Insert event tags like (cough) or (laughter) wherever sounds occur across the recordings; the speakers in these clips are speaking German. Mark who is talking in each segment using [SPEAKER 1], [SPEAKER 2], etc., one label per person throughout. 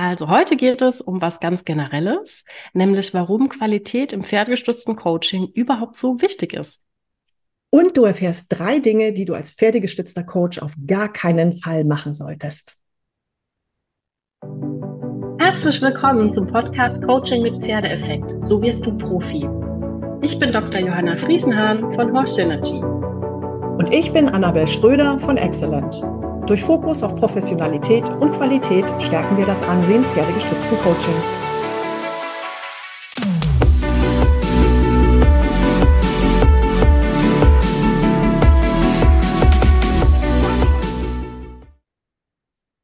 [SPEAKER 1] Also heute geht es um was ganz Generelles, nämlich warum Qualität im pferdegestützten Coaching überhaupt so wichtig ist.
[SPEAKER 2] Und du erfährst drei Dinge, die du als pferdegestützter Coach auf gar keinen Fall machen solltest.
[SPEAKER 1] Herzlich willkommen zum Podcast Coaching mit Pferdeeffekt. So wirst du Profi. Ich bin Dr. Johanna Friesenhahn von Horse Synergy.
[SPEAKER 2] Und ich bin Annabel Schröder von Excellent. Durch Fokus auf Professionalität und Qualität stärken wir das Ansehen pferdegestützten Coachings.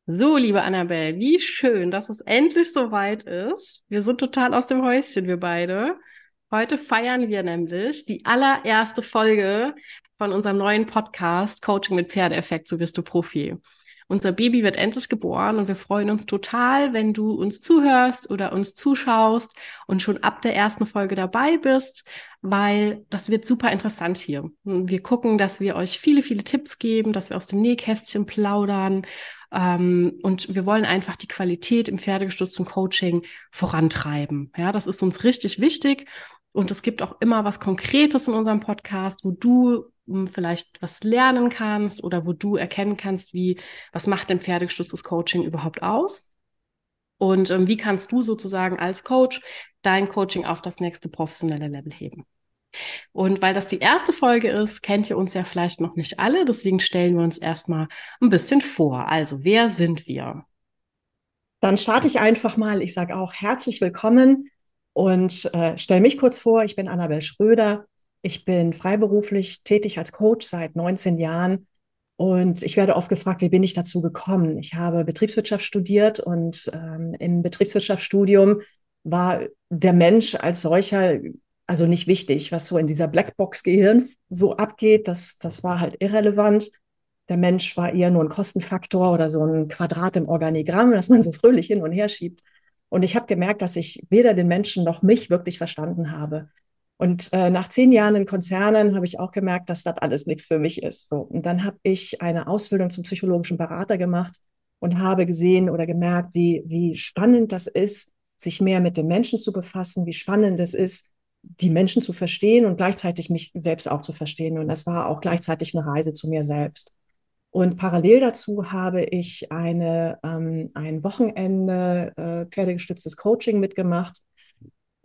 [SPEAKER 1] So, liebe Annabelle, wie schön, dass es endlich soweit ist. Wir sind total aus dem Häuschen, wir beide. Heute feiern wir nämlich die allererste Folge von unserem neuen Podcast Coaching mit Pferdeeffekt, so wirst du Profi. Unser Baby wird endlich geboren und wir freuen uns total, wenn du uns zuhörst oder uns zuschaust und schon ab der ersten Folge dabei bist, weil das wird super interessant hier. Wir gucken, dass wir euch viele, viele Tipps geben, dass wir aus dem Nähkästchen plaudern ähm, und wir wollen einfach die Qualität im pferdegestützten Coaching vorantreiben. Ja, das ist uns richtig wichtig. Und es gibt auch immer was Konkretes in unserem Podcast, wo du vielleicht was lernen kannst oder wo du erkennen kannst, wie, was macht denn pferdegestütztes Coaching überhaupt aus? Und ähm, wie kannst du sozusagen als Coach dein Coaching auf das nächste professionelle Level heben? Und weil das die erste Folge ist, kennt ihr uns ja vielleicht noch nicht alle. Deswegen stellen wir uns erstmal ein bisschen vor. Also, wer sind wir?
[SPEAKER 2] Dann starte ich einfach mal. Ich sage auch herzlich willkommen und äh, stelle mich kurz vor. Ich bin Annabel Schröder. Ich bin freiberuflich tätig als Coach seit 19 Jahren und ich werde oft gefragt, wie bin ich dazu gekommen? Ich habe Betriebswirtschaft studiert und ähm, im Betriebswirtschaftsstudium war der Mensch als solcher also nicht wichtig, was so in dieser Blackbox-Gehirn so abgeht. Das, das war halt irrelevant. Der Mensch war eher nur ein Kostenfaktor oder so ein Quadrat im Organigramm, das man so fröhlich hin und her schiebt. Und ich habe gemerkt, dass ich weder den Menschen noch mich wirklich verstanden habe. Und äh, nach zehn Jahren in Konzernen habe ich auch gemerkt, dass das alles nichts für mich ist. So. Und dann habe ich eine Ausbildung zum psychologischen Berater gemacht und habe gesehen oder gemerkt, wie, wie spannend das ist, sich mehr mit den Menschen zu befassen, wie spannend es ist, die Menschen zu verstehen und gleichzeitig mich selbst auch zu verstehen. Und das war auch gleichzeitig eine Reise zu mir selbst. Und parallel dazu habe ich eine, ähm, ein Wochenende äh, pferdegestütztes Coaching mitgemacht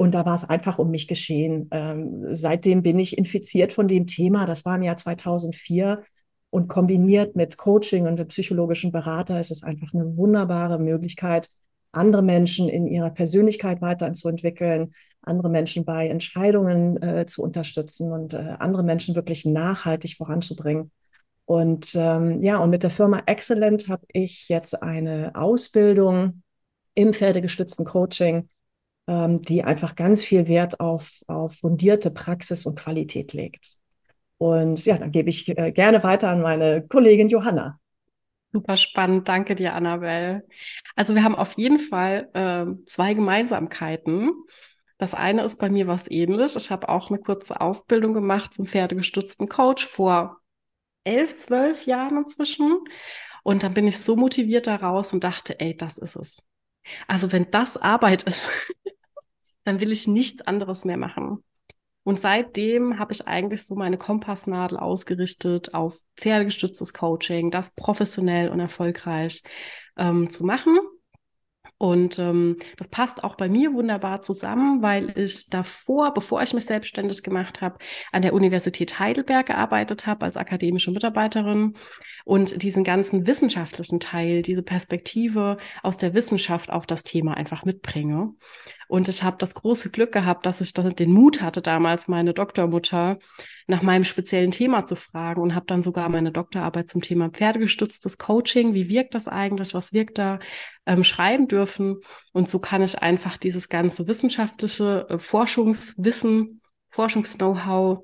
[SPEAKER 2] und da war es einfach um mich geschehen. Ähm, seitdem bin ich infiziert von dem Thema. Das war im Jahr 2004. Und kombiniert mit Coaching und dem psychologischen Berater ist es einfach eine wunderbare Möglichkeit, andere Menschen in ihrer Persönlichkeit weiterzuentwickeln, andere Menschen bei Entscheidungen äh, zu unterstützen und äh, andere Menschen wirklich nachhaltig voranzubringen. Und ähm, ja, und mit der Firma Excellent habe ich jetzt eine Ausbildung im pferdegestützten Coaching die einfach ganz viel Wert auf, auf fundierte Praxis und Qualität legt. Und ja, dann gebe ich äh, gerne weiter an meine Kollegin Johanna.
[SPEAKER 1] Super spannend, danke dir, Annabelle. Also wir haben auf jeden Fall äh, zwei Gemeinsamkeiten. Das eine ist bei mir was ähnlich. Ich habe auch eine kurze Ausbildung gemacht zum pferdegestützten Coach vor elf, zwölf Jahren inzwischen. Und dann bin ich so motiviert daraus und dachte, ey, das ist es. Also wenn das Arbeit ist, dann will ich nichts anderes mehr machen. Und seitdem habe ich eigentlich so meine Kompassnadel ausgerichtet auf pferdegestütztes Coaching, das professionell und erfolgreich ähm, zu machen. Und ähm, das passt auch bei mir wunderbar zusammen, weil ich davor, bevor ich mich selbstständig gemacht habe, an der Universität Heidelberg gearbeitet habe als akademische Mitarbeiterin und diesen ganzen wissenschaftlichen Teil, diese Perspektive aus der Wissenschaft auf das Thema einfach mitbringe. Und ich habe das große Glück gehabt, dass ich den Mut hatte, damals meine Doktormutter nach meinem speziellen Thema zu fragen und habe dann sogar meine Doktorarbeit zum Thema pferdegestütztes Coaching, wie wirkt das eigentlich, was wirkt da, ähm, schreiben dürfen. Und so kann ich einfach dieses ganze wissenschaftliche äh, Forschungswissen, Forschungs-Know-how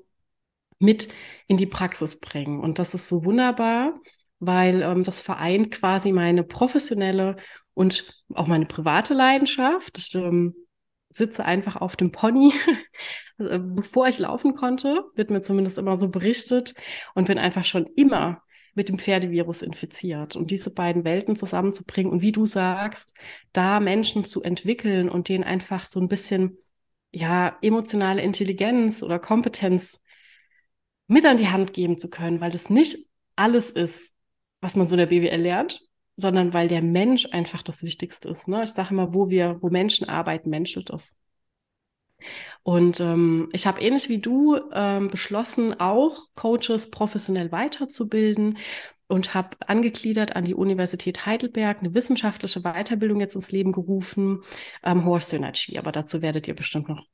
[SPEAKER 1] mit in die Praxis bringen. Und das ist so wunderbar, weil ähm, das vereint quasi meine professionelle und auch meine private Leidenschaft. Ich ähm, sitze einfach auf dem Pony, also, (laughs) bevor ich laufen konnte, wird mir zumindest immer so berichtet und bin einfach schon immer mit dem Pferdevirus infiziert. Und diese beiden Welten zusammenzubringen und wie du sagst, da Menschen zu entwickeln und denen einfach so ein bisschen, ja, emotionale Intelligenz oder Kompetenz mit an die Hand geben zu können, weil das nicht alles ist, was man so in der BWL lernt, sondern weil der Mensch einfach das Wichtigste ist. Ne? Ich sage immer, wo wir, wo Menschen arbeiten, menschelt es. Und ähm, ich habe ähnlich wie du ähm, beschlossen, auch Coaches professionell weiterzubilden und habe angegliedert an die Universität Heidelberg eine wissenschaftliche Weiterbildung jetzt ins Leben gerufen, ähm, Horse Synergy. Aber dazu werdet ihr bestimmt noch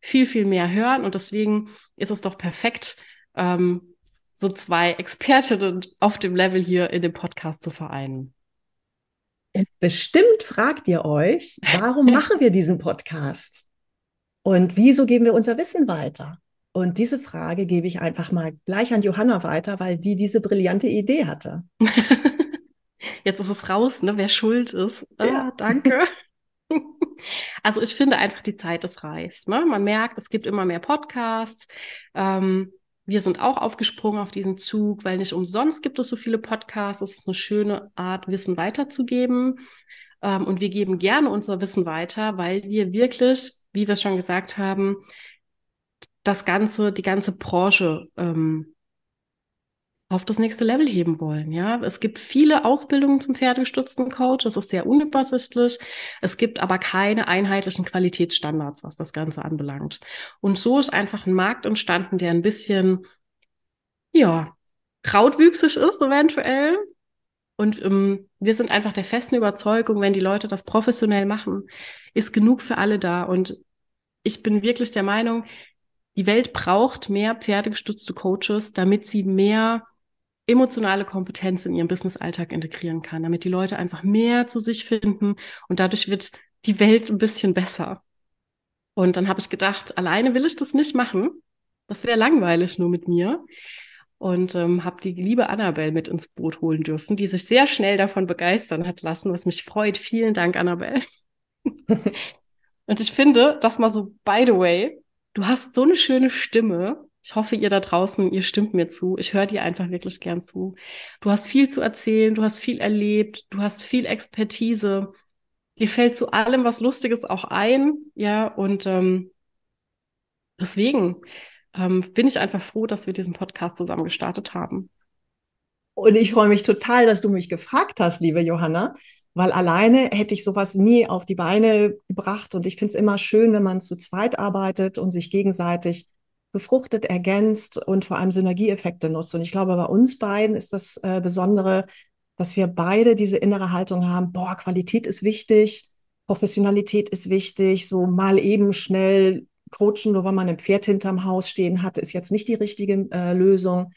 [SPEAKER 1] viel, viel mehr hören. Und deswegen ist es doch perfekt, ähm, so zwei Expertinnen auf dem Level hier in dem Podcast zu vereinen.
[SPEAKER 2] Bestimmt fragt ihr euch, warum (laughs) machen wir diesen Podcast? Und wieso geben wir unser Wissen weiter? Und diese Frage gebe ich einfach mal gleich an Johanna weiter, weil die diese brillante Idee hatte. (laughs)
[SPEAKER 1] Jetzt ist es raus, ne, wer schuld ist. Ah, ja. danke. (laughs) Also ich finde einfach, die Zeit ist reif. Ne? Man merkt, es gibt immer mehr Podcasts. Ähm, wir sind auch aufgesprungen auf diesen Zug, weil nicht umsonst gibt es so viele Podcasts. Es ist eine schöne Art, Wissen weiterzugeben. Ähm, und wir geben gerne unser Wissen weiter, weil wir wirklich, wie wir schon gesagt haben, das ganze, die ganze Branche ähm, auf das nächste Level heben wollen. Ja, es gibt viele Ausbildungen zum pferdegestützten Coach. Das ist sehr unübersichtlich. Es gibt aber keine einheitlichen Qualitätsstandards, was das Ganze anbelangt. Und so ist einfach ein Markt entstanden, der ein bisschen, ja, krautwüchsig ist eventuell. Und ähm, wir sind einfach der festen Überzeugung, wenn die Leute das professionell machen, ist genug für alle da. Und ich bin wirklich der Meinung, die Welt braucht mehr pferdegestützte Coaches, damit sie mehr emotionale Kompetenz in ihren Businessalltag integrieren kann, damit die Leute einfach mehr zu sich finden und dadurch wird die Welt ein bisschen besser. Und dann habe ich gedacht, alleine will ich das nicht machen. Das wäre langweilig nur mit mir. Und ähm, habe die liebe Annabelle mit ins Boot holen dürfen, die sich sehr schnell davon begeistern hat lassen, was mich freut. Vielen Dank, Annabelle. (laughs) und ich finde, das mal so, by the way, du hast so eine schöne Stimme ich hoffe, ihr da draußen, ihr stimmt mir zu. Ich höre dir einfach wirklich gern zu. Du hast viel zu erzählen, du hast viel erlebt, du hast viel Expertise. Dir fällt zu allem was Lustiges auch ein, ja, und ähm, deswegen ähm, bin ich einfach froh, dass wir diesen Podcast zusammen gestartet haben.
[SPEAKER 2] Und ich freue mich total, dass du mich gefragt hast, liebe Johanna, weil alleine hätte ich sowas nie auf die Beine gebracht. Und ich finde es immer schön, wenn man zu zweit arbeitet und sich gegenseitig befruchtet, ergänzt und vor allem Synergieeffekte nutzt. Und ich glaube, bei uns beiden ist das äh, Besondere, dass wir beide diese innere Haltung haben, boah, Qualität ist wichtig, Professionalität ist wichtig, so mal eben schnell coachen, nur weil man ein Pferd hinterm Haus stehen hat, ist jetzt nicht die richtige äh, Lösung.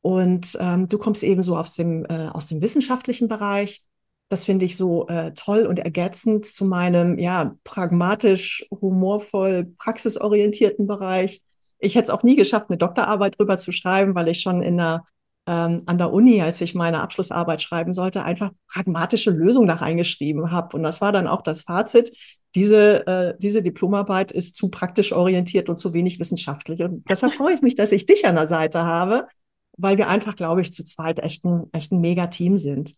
[SPEAKER 2] Und ähm, du kommst eben so aus dem, äh, aus dem wissenschaftlichen Bereich. Das finde ich so äh, toll und ergänzend zu meinem ja pragmatisch, humorvoll, praxisorientierten Bereich ich hätte es auch nie geschafft, eine Doktorarbeit drüber zu schreiben, weil ich schon in der, ähm, an der Uni, als ich meine Abschlussarbeit schreiben sollte, einfach pragmatische Lösungen da reingeschrieben habe. Und das war dann auch das Fazit. Diese, äh, diese Diplomarbeit ist zu praktisch orientiert und zu wenig wissenschaftlich. Und deshalb freue ich mich, dass ich dich an der Seite habe, weil wir einfach, glaube ich, zu zweit echt ein, echt ein Mega-Team sind.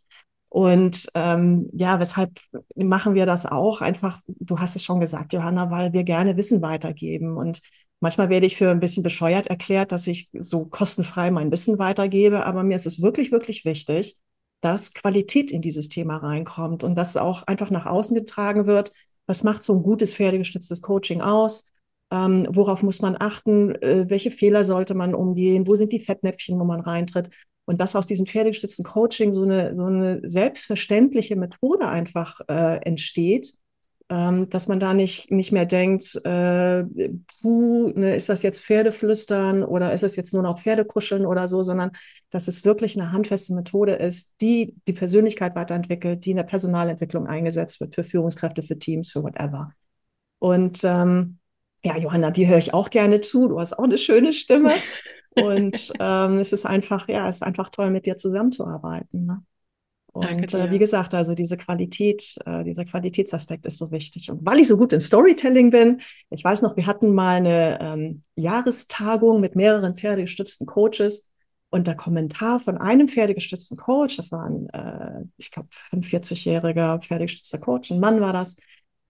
[SPEAKER 2] Und ähm, ja, weshalb machen wir das auch? Einfach, du hast es schon gesagt, Johanna, weil wir gerne Wissen weitergeben. Und Manchmal werde ich für ein bisschen bescheuert erklärt, dass ich so kostenfrei mein Wissen weitergebe, aber mir ist es wirklich, wirklich wichtig, dass Qualität in dieses Thema reinkommt und dass auch einfach nach außen getragen wird. Was macht so ein gutes pferdegestütztes Coaching aus? Ähm, worauf muss man achten? Äh, welche Fehler sollte man umgehen? Wo sind die Fettnäpfchen, wo man reintritt? Und dass aus diesem pferdegestützten Coaching so eine, so eine selbstverständliche Methode einfach äh, entsteht, ähm, dass man da nicht, nicht mehr denkt, äh, puh, ne, ist das jetzt Pferdeflüstern oder ist es jetzt nur noch Pferdekuscheln oder so, sondern dass es wirklich eine handfeste Methode ist, die die Persönlichkeit weiterentwickelt, die in der Personalentwicklung eingesetzt wird für Führungskräfte, für Teams, für whatever. Und ähm, ja, Johanna, die höre ich auch gerne zu. Du hast auch eine schöne Stimme. (laughs) Und ähm, es ist einfach, ja, es ist einfach toll, mit dir zusammenzuarbeiten. Ne? Und äh, wie gesagt, also diese Qualität, äh, dieser Qualitätsaspekt ist so wichtig. Und weil ich so gut in Storytelling bin, ich weiß noch, wir hatten mal eine ähm, Jahrestagung mit mehreren pferdegestützten Coaches Und der Kommentar von einem pferdegestützten Coach, das war ein, äh, ich glaube, 45-jähriger pferdegestützter Coach, ein Mann war das,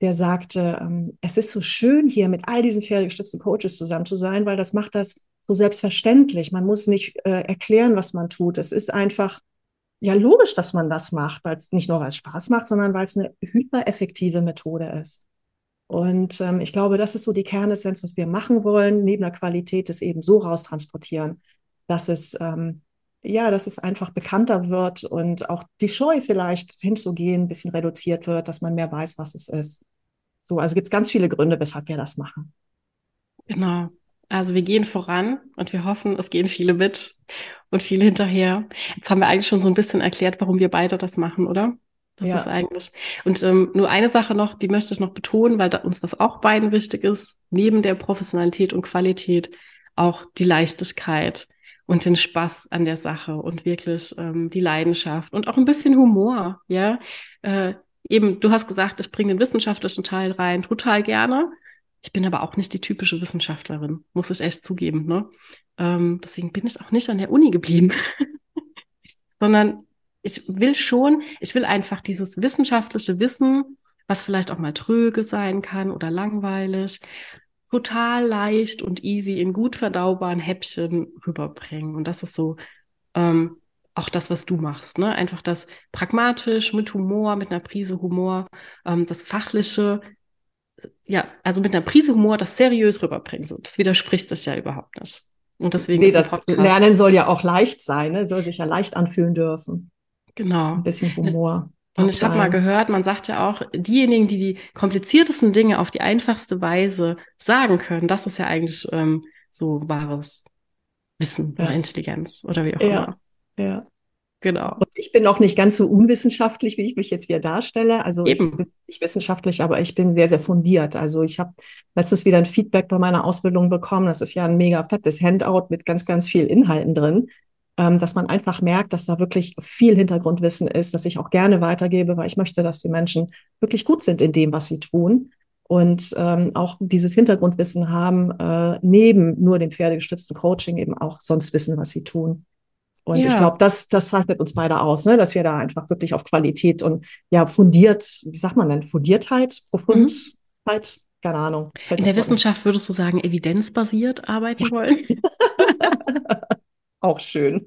[SPEAKER 2] der sagte, ähm, es ist so schön hier mit all diesen pferdegestützten Coaches zusammen zu sein, weil das macht das so selbstverständlich. Man muss nicht äh, erklären, was man tut. Es ist einfach ja logisch, dass man das macht, weil es nicht nur weil es Spaß macht, sondern weil es eine hypereffektive Methode ist. Und ähm, ich glaube, das ist so die Kernessenz, was wir machen wollen, neben der Qualität, es eben so raustransportieren, dass es ähm, ja, dass es einfach bekannter wird und auch die Scheu vielleicht hinzugehen ein bisschen reduziert wird, dass man mehr weiß, was es ist. So, also gibt es ganz viele Gründe, weshalb wir das machen.
[SPEAKER 1] Genau. Also wir gehen voran und wir hoffen, es gehen viele mit und viele hinterher. Jetzt haben wir eigentlich schon so ein bisschen erklärt, warum wir beide das machen, oder? Das ja. ist eigentlich. Und ähm, nur eine Sache noch, die möchte ich noch betonen, weil da uns das auch beiden wichtig ist, neben der Professionalität und Qualität auch die Leichtigkeit und den Spaß an der Sache und wirklich ähm, die Leidenschaft und auch ein bisschen Humor, ja. Äh, eben, du hast gesagt, ich bringe den wissenschaftlichen Teil rein, total gerne. Ich bin aber auch nicht die typische Wissenschaftlerin, muss ich echt zugeben. Ne? Ähm, deswegen bin ich auch nicht an der Uni geblieben, (laughs) sondern ich will schon, ich will einfach dieses wissenschaftliche Wissen, was vielleicht auch mal tröge sein kann oder langweilig, total leicht und easy in gut verdaubaren Häppchen rüberbringen. Und das ist so ähm, auch das, was du machst. Ne? Einfach das pragmatisch, mit Humor, mit einer Prise Humor, ähm, das Fachliche, ja, also mit einer Prise Humor das seriös rüberbringen. So, das widerspricht sich ja überhaupt nicht.
[SPEAKER 2] Und deswegen nee, das Lernen soll ja auch leicht sein, ne? soll sich ja leicht anfühlen dürfen.
[SPEAKER 1] Genau.
[SPEAKER 2] Ein bisschen Humor.
[SPEAKER 1] Und ich habe mal gehört, man sagt ja auch, diejenigen, die die kompliziertesten Dinge auf die einfachste Weise sagen können, das ist ja eigentlich ähm, so wahres Wissen ja. oder Intelligenz oder wie auch
[SPEAKER 2] ja.
[SPEAKER 1] immer.
[SPEAKER 2] Ja. Genau. Und ich bin auch nicht ganz so unwissenschaftlich, wie ich mich jetzt hier darstelle. Also Eben. ich bin nicht wissenschaftlich, aber ich bin sehr, sehr fundiert. Also ich habe letztens wieder ein Feedback bei meiner Ausbildung bekommen. Das ist ja ein mega fettes Handout mit ganz, ganz viel Inhalten drin ähm, dass man einfach merkt, dass da wirklich viel Hintergrundwissen ist, dass ich auch gerne weitergebe, weil ich möchte, dass die Menschen wirklich gut sind in dem, was sie tun und ähm, auch dieses Hintergrundwissen haben, äh, neben nur dem pferdegestützten Coaching eben auch sonst wissen, was sie tun. Und ja. ich glaube, das, das zeichnet uns beide aus, ne? dass wir da einfach wirklich auf Qualität und ja, fundiert, wie sagt man denn, Fundiertheit, Profundheit, mhm. keine Ahnung.
[SPEAKER 1] In der Wissenschaft würdest du sagen, evidenzbasiert arbeiten ja. wollen? (laughs)
[SPEAKER 2] auch schön.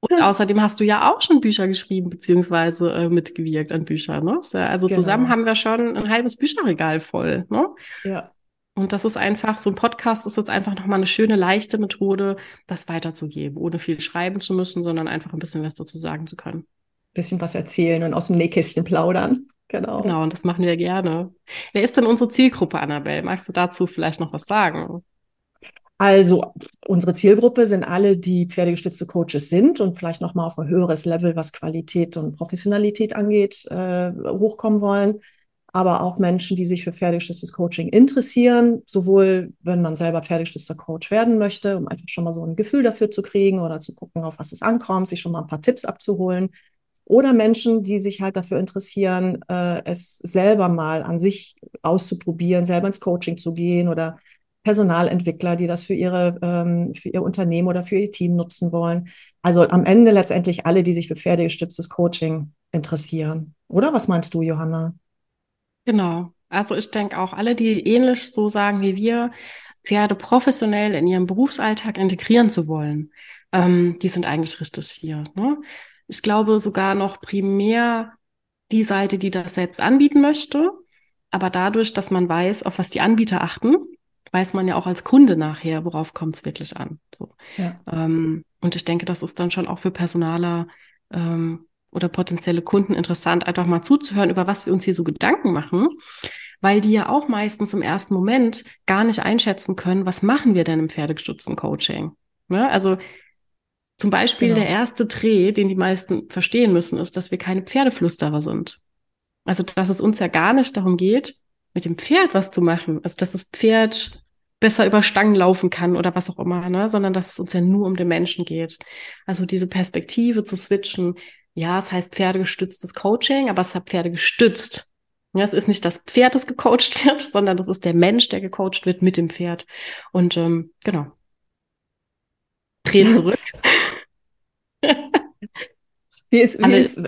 [SPEAKER 1] Und außerdem hast du ja auch schon Bücher geschrieben, beziehungsweise äh, mitgewirkt an Büchern. Ne? Also genau. zusammen haben wir schon ein halbes Bücherregal voll. Ne?
[SPEAKER 2] Ja.
[SPEAKER 1] Und das ist einfach, so ein Podcast ist jetzt einfach nochmal eine schöne, leichte Methode, das weiterzugeben, ohne viel schreiben zu müssen, sondern einfach ein bisschen was dazu sagen zu können.
[SPEAKER 2] Ein bisschen was erzählen und aus dem Nähkästchen plaudern. Genau.
[SPEAKER 1] Genau, und das machen wir gerne. Wer ist denn unsere Zielgruppe, Annabelle? Magst du dazu vielleicht noch was sagen?
[SPEAKER 2] Also unsere Zielgruppe sind alle, die pferdegestützte Coaches sind und vielleicht noch mal auf ein höheres Level, was Qualität und Professionalität angeht, äh, hochkommen wollen. Aber auch Menschen, die sich für pferdegestütztes Coaching interessieren, sowohl wenn man selber pferdegestützter Coach werden möchte, um einfach schon mal so ein Gefühl dafür zu kriegen oder zu gucken, auf was es ankommt, sich schon mal ein paar Tipps abzuholen. Oder Menschen, die sich halt dafür interessieren, äh, es selber mal an sich auszuprobieren, selber ins Coaching zu gehen oder Personalentwickler, die das für ihre, ähm, für ihr Unternehmen oder für ihr Team nutzen wollen. Also am Ende letztendlich alle, die sich für pferdegestütztes Coaching interessieren. Oder was meinst du, Johanna?
[SPEAKER 1] Genau. Also ich denke auch alle, die ähnlich so sagen wie wir, Pferde professionell in ihrem Berufsalltag integrieren zu wollen, ähm, die sind eigentlich richtig hier. Ne? Ich glaube sogar noch primär die Seite, die das selbst anbieten möchte, aber dadurch, dass man weiß, auf was die Anbieter achten, weiß man ja auch als Kunde nachher, worauf kommt es wirklich an. So. Ja. Ähm, und ich denke, das ist dann schon auch für Personaler ähm, oder potenzielle Kunden interessant, einfach mal zuzuhören, über was wir uns hier so Gedanken machen, weil die ja auch meistens im ersten Moment gar nicht einschätzen können, was machen wir denn im pferdegestützten Coaching. Ja, ne? also zum Beispiel genau. der erste Dreh, den die meisten verstehen müssen, ist, dass wir keine Pferdeflüsterer sind. Also, dass es uns ja gar nicht darum geht, mit dem Pferd was zu machen. Also, dass das Pferd besser über Stangen laufen kann oder was auch immer, ne? sondern dass es uns ja nur um den Menschen geht. Also diese Perspektive zu switchen, ja, es heißt pferdegestütztes Coaching, aber es hat Pferde gestützt. Ja, es ist nicht das Pferd, das gecoacht wird, (laughs) sondern das ist der Mensch, der gecoacht wird mit dem Pferd. Und ähm, genau. Dreh zurück. (laughs)
[SPEAKER 2] wie ist, wie ist,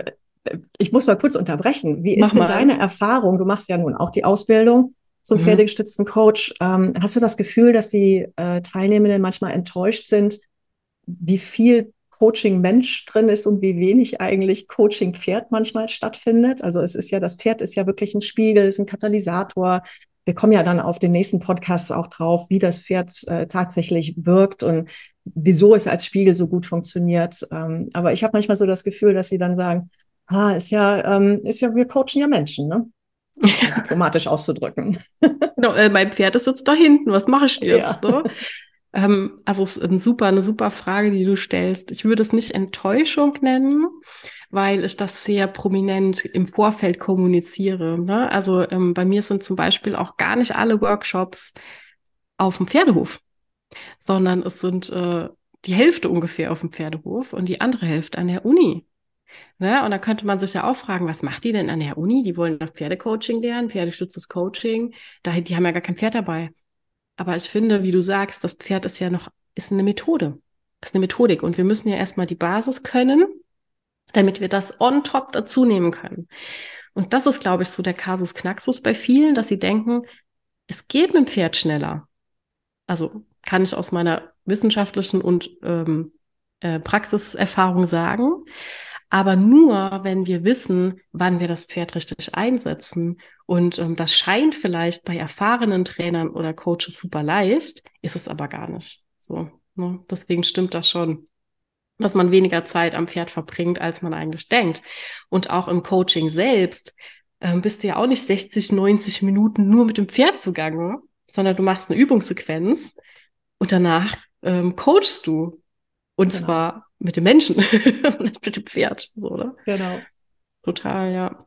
[SPEAKER 2] ich muss mal kurz unterbrechen. Wie ist denn mal. deine Erfahrung? Du machst ja nun auch die Ausbildung zum mhm. pferdegestützten Coach. Ähm, hast du das Gefühl, dass die äh, Teilnehmenden manchmal enttäuscht sind, wie viel Coaching-Mensch drin ist und wie wenig eigentlich Coaching-Pferd manchmal stattfindet? Also es ist ja, das Pferd ist ja wirklich ein Spiegel, ist ein Katalysator. Wir kommen ja dann auf den nächsten Podcast auch drauf, wie das Pferd äh, tatsächlich wirkt und wieso es als Spiegel so gut funktioniert. Ähm, aber ich habe manchmal so das Gefühl, dass sie dann sagen, ah, ist ja, ähm, ist ja, wir coachen ja Menschen, ne? Ja. (laughs) Diplomatisch auszudrücken.
[SPEAKER 1] Genau, äh, mein Pferd ist jetzt da hinten, was mache ich jetzt? Ja. Ne? Ähm, also es ist super, eine super Frage, die du stellst. Ich würde es nicht Enttäuschung nennen, weil ich das sehr prominent im Vorfeld kommuniziere. Ne? Also ähm, bei mir sind zum Beispiel auch gar nicht alle Workshops auf dem Pferdehof, sondern es sind äh, die Hälfte ungefähr auf dem Pferdehof und die andere Hälfte an der Uni. Ne? Und da könnte man sich ja auch fragen, was macht die denn an der Uni? Die wollen doch Pferdecoaching lernen, pferdestütztes Coaching. Da, die haben ja gar kein Pferd dabei. Aber ich finde, wie du sagst, das Pferd ist ja noch, ist eine Methode, ist eine Methodik. Und wir müssen ja erstmal die Basis können, damit wir das on top dazu nehmen können. Und das ist, glaube ich, so der Kasus Knaxus bei vielen, dass sie denken, es geht mit dem Pferd schneller. Also kann ich aus meiner wissenschaftlichen und ähm, äh, Praxiserfahrung sagen aber nur, wenn wir wissen, wann wir das Pferd richtig einsetzen. Und ähm, das scheint vielleicht bei erfahrenen Trainern oder Coaches super leicht, ist es aber gar nicht. So, ne? Deswegen stimmt das schon, dass man weniger Zeit am Pferd verbringt, als man eigentlich denkt. Und auch im Coaching selbst ähm, bist du ja auch nicht 60, 90 Minuten nur mit dem Pferd zugange, sondern du machst eine Übungssequenz und danach ähm, coachst du. Und genau. zwar mit dem Menschen, (laughs) nicht mit dem Pferd. So, oder?
[SPEAKER 2] Genau.
[SPEAKER 1] Total, ja.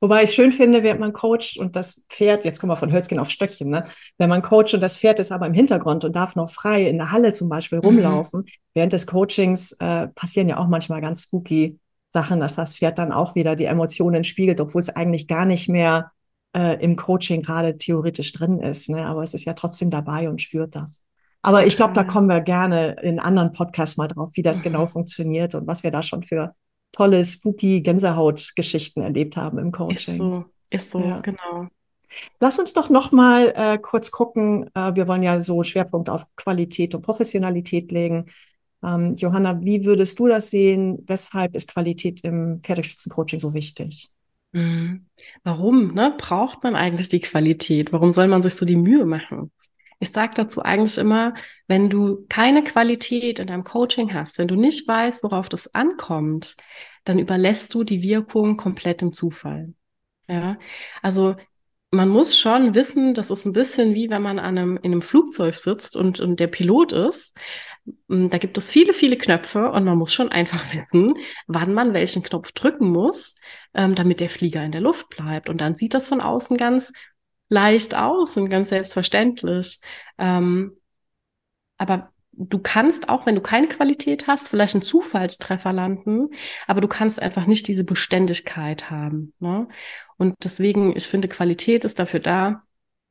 [SPEAKER 2] Wobei ich schön finde, wenn man coacht und das Pferd, jetzt kommen wir von Hölzchen auf Stöckchen, ne? wenn man coacht und das Pferd ist aber im Hintergrund und darf noch frei in der Halle zum Beispiel mhm. rumlaufen. Mhm. Während des Coachings äh, passieren ja auch manchmal ganz spooky Sachen, dass das Pferd dann auch wieder die Emotionen spiegelt, obwohl es eigentlich gar nicht mehr äh, im Coaching gerade theoretisch drin ist. Ne? Aber es ist ja trotzdem dabei und spürt das. Aber ich glaube, da kommen wir gerne in anderen Podcasts mal drauf, wie das genau mhm. funktioniert und was wir da schon für tolle, spooky Gänsehaut-Geschichten erlebt haben im Coaching.
[SPEAKER 1] Ist so, ist so, ja. genau.
[SPEAKER 2] Lass uns doch noch mal äh, kurz gucken. Äh, wir wollen ja so Schwerpunkt auf Qualität und Professionalität legen. Ähm, Johanna, wie würdest du das sehen? Weshalb ist Qualität im Pferdestützen-Coaching so wichtig?
[SPEAKER 1] Mhm. Warum ne, braucht man eigentlich die Qualität? Warum soll man sich so die Mühe machen? Ich sage dazu eigentlich immer, wenn du keine Qualität in deinem Coaching hast, wenn du nicht weißt, worauf das ankommt, dann überlässt du die Wirkung komplett im Zufall. Ja, also man muss schon wissen, das ist ein bisschen wie wenn man an einem, in einem Flugzeug sitzt und, und der Pilot ist. Hm, da gibt es viele, viele Knöpfe und man muss schon (laughs) einfach wissen, wann man welchen Knopf drücken muss, ähm, damit der Flieger in der Luft bleibt. Und dann sieht das von außen ganz leicht aus und ganz selbstverständlich. Ähm, aber du kannst auch, wenn du keine Qualität hast, vielleicht einen Zufallstreffer landen, aber du kannst einfach nicht diese Beständigkeit haben. Ne? Und deswegen, ich finde, Qualität ist dafür da,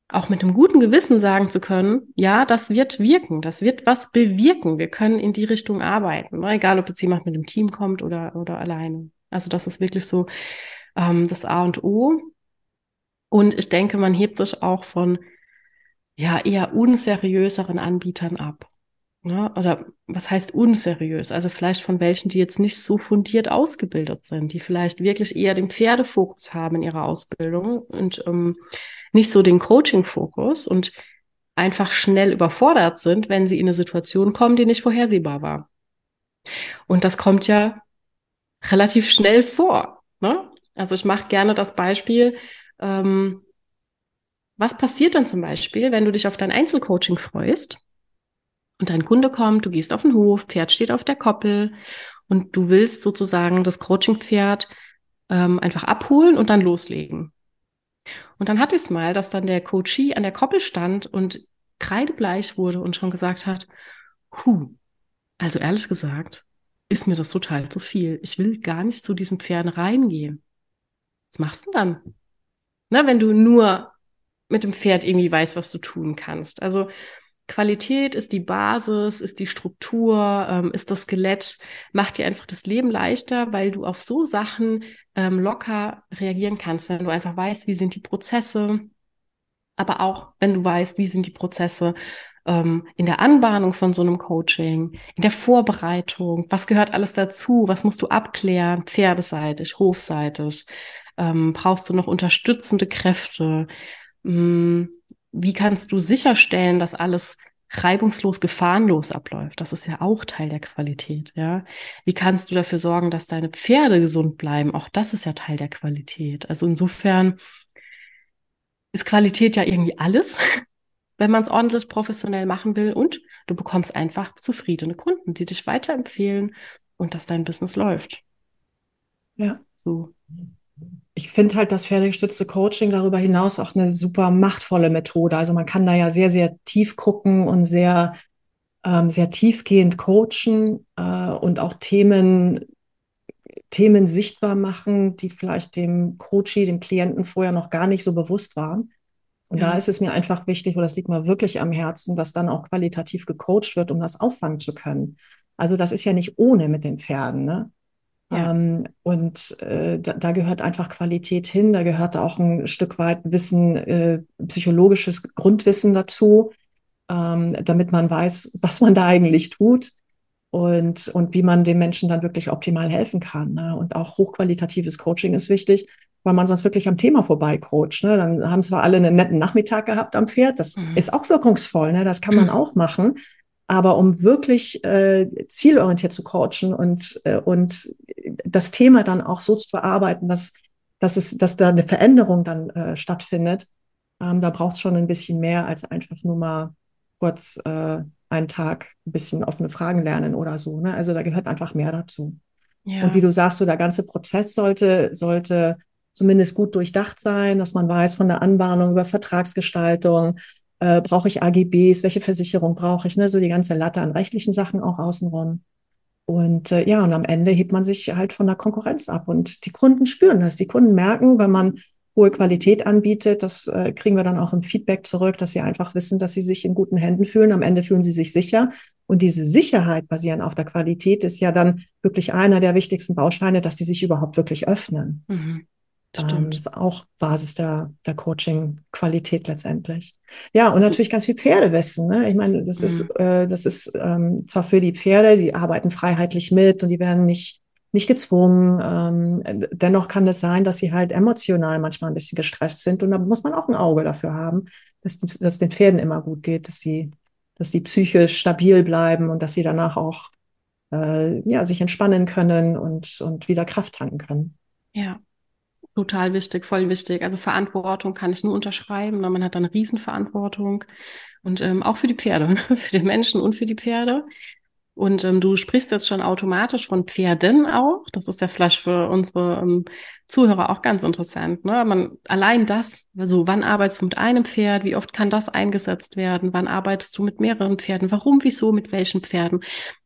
[SPEAKER 1] auch mit einem guten Gewissen sagen zu können, ja, das wird wirken, das wird was bewirken. Wir können in die Richtung arbeiten, ne? egal ob jetzt jemand mit einem Team kommt oder, oder alleine. Also das ist wirklich so ähm, das A und O. Und ich denke, man hebt sich auch von ja eher unseriöseren Anbietern ab. Ne? Oder was heißt unseriös? Also vielleicht von welchen, die jetzt nicht so fundiert ausgebildet sind, die vielleicht wirklich eher den Pferdefokus haben in ihrer Ausbildung und ähm, nicht so den Coaching-Fokus und einfach schnell überfordert sind, wenn sie in eine Situation kommen, die nicht vorhersehbar war. Und das kommt ja relativ schnell vor. Ne? Also ich mache gerne das Beispiel, ähm, was passiert dann zum Beispiel, wenn du dich auf dein Einzelcoaching freust und dein Kunde kommt, du gehst auf den Hof, Pferd steht auf der Koppel und du willst sozusagen das Coachingpferd ähm, einfach abholen und dann loslegen. Und dann hatte ich es mal, dass dann der Coachie an der Koppel stand und kreidebleich wurde und schon gesagt hat, Huh, also ehrlich gesagt, ist mir das total zu viel. Ich will gar nicht zu diesen Pferden reingehen. Was machst du denn dann? Ne, wenn du nur mit dem Pferd irgendwie weißt, was du tun kannst. Also Qualität ist die Basis, ist die Struktur, ähm, ist das Skelett, macht dir einfach das Leben leichter, weil du auf so Sachen ähm, locker reagieren kannst, wenn du einfach weißt, wie sind die Prozesse, aber auch wenn du weißt, wie sind die Prozesse ähm, in der Anbahnung von so einem Coaching, in der Vorbereitung, was gehört alles dazu, was musst du abklären, pferdeseitig, hofseitig, ähm, brauchst du noch unterstützende Kräfte, hm, wie kannst du sicherstellen, dass alles reibungslos, gefahrenlos abläuft. Das ist ja auch Teil der Qualität, ja. Wie kannst du dafür sorgen, dass deine Pferde gesund bleiben? Auch das ist ja Teil der Qualität. Also insofern ist Qualität ja irgendwie alles, (laughs) wenn man es ordentlich professionell machen will und du bekommst einfach zufriedene Kunden, die dich weiterempfehlen und dass dein Business läuft.
[SPEAKER 2] Ja. So ich finde halt das pferdegestützte Coaching darüber hinaus auch eine super machtvolle Methode. Also man kann da ja sehr, sehr tief gucken und sehr, ähm, sehr tiefgehend coachen äh, und auch Themen, Themen sichtbar machen, die vielleicht dem Coachie, dem Klienten vorher noch gar nicht so bewusst waren. Und ja. da ist es mir einfach wichtig, oder das liegt mir wirklich am Herzen, dass dann auch qualitativ gecoacht wird, um das auffangen zu können. Also das ist ja nicht ohne mit den Pferden. Ne? Ja. Ähm, und äh, da, da, gehört einfach Qualität hin, da gehört auch ein Stück weit Wissen, äh, psychologisches Grundwissen dazu, ähm, damit man weiß, was man da eigentlich tut und, und wie man den Menschen dann wirklich optimal helfen kann. Ne? Und auch hochqualitatives Coaching ist wichtig, weil man sonst wirklich am Thema vorbei coacht. Ne? Dann haben zwar alle einen netten Nachmittag gehabt am Pferd, das mhm. ist auch wirkungsvoll, ne? das kann man mhm. (clears throat) auch machen. Aber um wirklich äh, zielorientiert zu coachen und, äh, und das Thema dann auch so zu bearbeiten, dass, dass, es, dass da eine Veränderung dann äh, stattfindet, ähm, da braucht es schon ein bisschen mehr als einfach nur mal kurz äh, einen Tag ein bisschen offene Fragen lernen oder so. Ne? Also da gehört einfach mehr dazu. Ja. Und wie du sagst, so der ganze Prozess sollte, sollte zumindest gut durchdacht sein, dass man weiß von der Anbahnung über Vertragsgestaltung, äh, brauche ich AGBs, welche Versicherung brauche ich, ne? so die ganze Latte an rechtlichen Sachen auch außenrum. Und äh, ja, und am Ende hebt man sich halt von der Konkurrenz ab. Und die Kunden spüren das. Die Kunden merken, wenn man hohe Qualität anbietet, das äh, kriegen wir dann auch im Feedback zurück, dass sie einfach wissen, dass sie sich in guten Händen fühlen. Am Ende fühlen sie sich sicher. Und diese Sicherheit basierend auf der Qualität ist ja dann wirklich einer der wichtigsten Bausteine, dass die sich überhaupt wirklich öffnen. Mhm. Stimmt. Ähm, ist auch Basis der, der Coaching-Qualität letztendlich. Ja, und natürlich ganz viel Pferdewissen. Ne? Ich meine, das mhm. ist, äh, das ist ähm, zwar für die Pferde, die arbeiten freiheitlich mit und die werden nicht, nicht gezwungen. Ähm, dennoch kann es sein, dass sie halt emotional manchmal ein bisschen gestresst sind. Und da muss man auch ein Auge dafür haben, dass, dass den Pferden immer gut geht, dass sie, dass die psychisch stabil bleiben und dass sie danach auch äh, ja, sich entspannen können und, und wieder Kraft tanken können.
[SPEAKER 1] Ja, Total wichtig, voll wichtig. Also Verantwortung kann ich nur unterschreiben. Ne? Man hat da eine Riesenverantwortung. Und ähm, auch für die Pferde, (laughs) für den Menschen und für die Pferde. Und ähm, du sprichst jetzt schon automatisch von Pferden auch. Das ist ja vielleicht für unsere ähm, Zuhörer auch ganz interessant. Ne? Man, allein das, also wann arbeitest du mit einem Pferd? Wie oft kann das eingesetzt werden? Wann arbeitest du mit mehreren Pferden? Warum, wieso, mit welchen Pferden?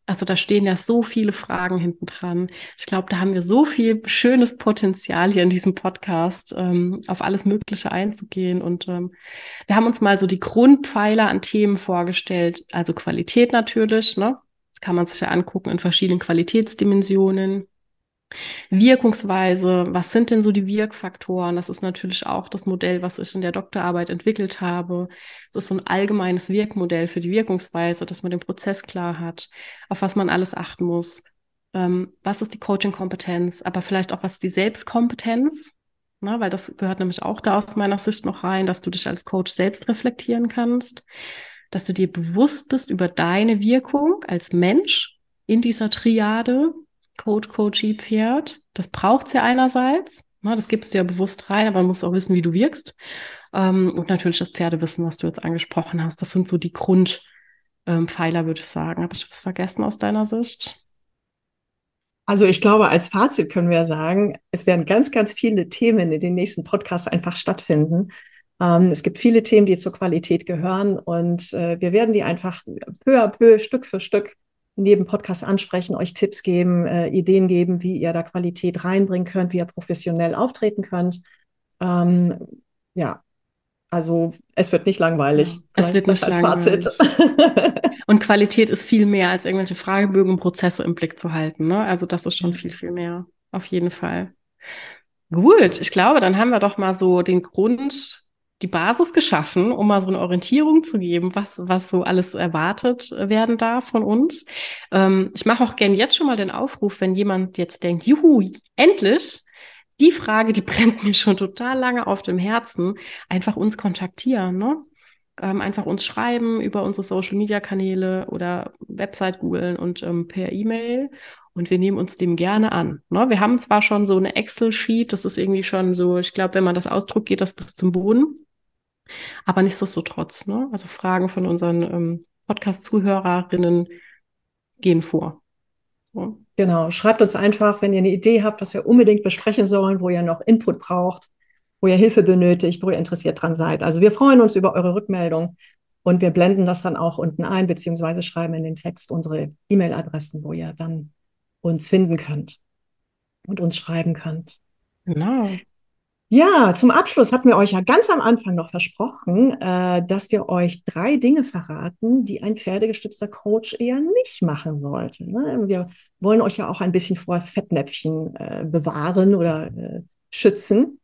[SPEAKER 1] Also da stehen ja so viele Fragen hinten dran. Ich glaube, da haben wir so viel schönes Potenzial hier in diesem Podcast, ähm, auf alles Mögliche einzugehen. Und ähm, wir haben uns mal so die Grundpfeiler an Themen vorgestellt. Also Qualität natürlich, ne? Das kann man sich ja angucken in verschiedenen Qualitätsdimensionen. Wirkungsweise, was sind denn so die Wirkfaktoren? Das ist natürlich auch das Modell, was ich in der Doktorarbeit entwickelt habe. Es ist so ein allgemeines Wirkmodell für die Wirkungsweise, dass man den Prozess klar hat, auf was man alles achten muss. Ähm, was ist die Coaching-Kompetenz, aber vielleicht auch was ist die Selbstkompetenz? Na, weil das gehört nämlich auch da aus meiner Sicht noch rein, dass du dich als Coach selbst reflektieren kannst dass du dir bewusst bist über deine Wirkung als Mensch in dieser Triade, Coach, Coachee, Pferd. Das braucht's ja einerseits. Ne, das gibst du ja bewusst rein, aber man muss auch wissen, wie du wirkst. Ähm, und natürlich das Pferdewissen, was du jetzt angesprochen hast. Das sind so die Grundpfeiler, ähm, würde ich sagen. Habe ich was vergessen aus deiner Sicht?
[SPEAKER 2] Also ich glaube, als Fazit können wir sagen, es werden ganz, ganz viele Themen in den nächsten Podcasts einfach stattfinden. Ähm, es gibt viele Themen, die zur Qualität gehören und äh, wir werden die einfach peu à peu, Stück für Stück jedem Podcast ansprechen, euch Tipps geben, äh, Ideen geben, wie ihr da Qualität reinbringen könnt, wie ihr professionell auftreten könnt. Ähm, ja, Also es wird nicht langweilig.
[SPEAKER 1] Es wird nicht als langweilig. Fazit. (laughs) und Qualität ist viel mehr als irgendwelche Fragebögen und Prozesse im Blick zu halten. Ne? Also das ist schon viel, viel mehr. Auf jeden Fall. Gut, ich glaube, dann haben wir doch mal so den Grund, die Basis geschaffen, um mal so eine Orientierung zu geben, was, was so alles erwartet werden darf von uns. Ähm, ich mache auch gern jetzt schon mal den Aufruf, wenn jemand jetzt denkt, juhu, endlich, die Frage, die (laughs) brennt mir schon total lange auf dem Herzen, einfach uns kontaktieren, ne? Ähm, einfach uns schreiben über unsere Social Media Kanäle oder Website googeln und ähm, per E-Mail. Und wir nehmen uns dem gerne an. Ne? Wir haben zwar schon so eine Excel-Sheet, das ist irgendwie schon so, ich glaube, wenn man das ausdruckt, geht das bis zum Boden. Aber nichtsdestotrotz, ne? also Fragen von unseren ähm, Podcast-Zuhörerinnen gehen vor.
[SPEAKER 2] So. Genau, schreibt uns einfach, wenn ihr eine Idee habt, was wir unbedingt besprechen sollen, wo ihr noch Input braucht, wo ihr Hilfe benötigt, wo ihr interessiert dran seid. Also wir freuen uns über eure Rückmeldung und wir blenden das dann auch unten ein, beziehungsweise schreiben in den Text unsere E-Mail-Adressen, wo ihr dann uns finden könnt und uns schreiben könnt.
[SPEAKER 1] Genau.
[SPEAKER 2] Ja, zum Abschluss hatten wir euch ja ganz am Anfang noch versprochen, äh, dass wir euch drei Dinge verraten, die ein pferdegestützter Coach eher nicht machen sollte. Ne? Wir wollen euch ja auch ein bisschen vor Fettnäpfchen äh, bewahren oder äh, schützen.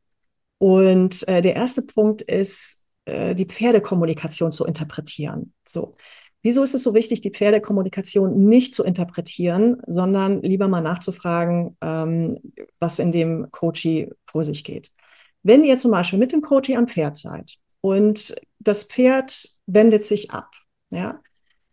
[SPEAKER 2] Und äh, der erste Punkt ist, äh, die Pferdekommunikation zu interpretieren. So. Wieso ist es so wichtig, die Pferdekommunikation nicht zu interpretieren, sondern lieber mal nachzufragen, ähm, was in dem Coachie vor sich geht? Wenn ihr zum Beispiel mit dem Coachie am Pferd seid und das Pferd wendet sich ab, ja,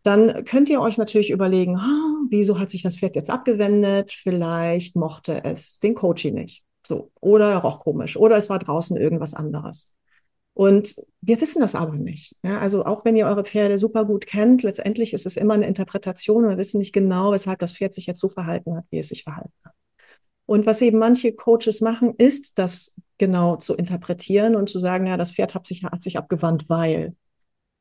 [SPEAKER 2] dann könnt ihr euch natürlich überlegen, oh, wieso hat sich das Pferd jetzt abgewendet? Vielleicht mochte es den Coachie nicht. So. Oder er roch komisch. Oder es war draußen irgendwas anderes. Und wir wissen das aber nicht. Ja, also auch wenn ihr eure Pferde super gut kennt, letztendlich ist es immer eine Interpretation. Wir wissen nicht genau, weshalb das Pferd sich jetzt so verhalten hat, wie es sich verhalten hat. Und was eben manche Coaches machen, ist, das genau zu interpretieren und zu sagen, ja, das Pferd hat sich, hat sich abgewandt, weil.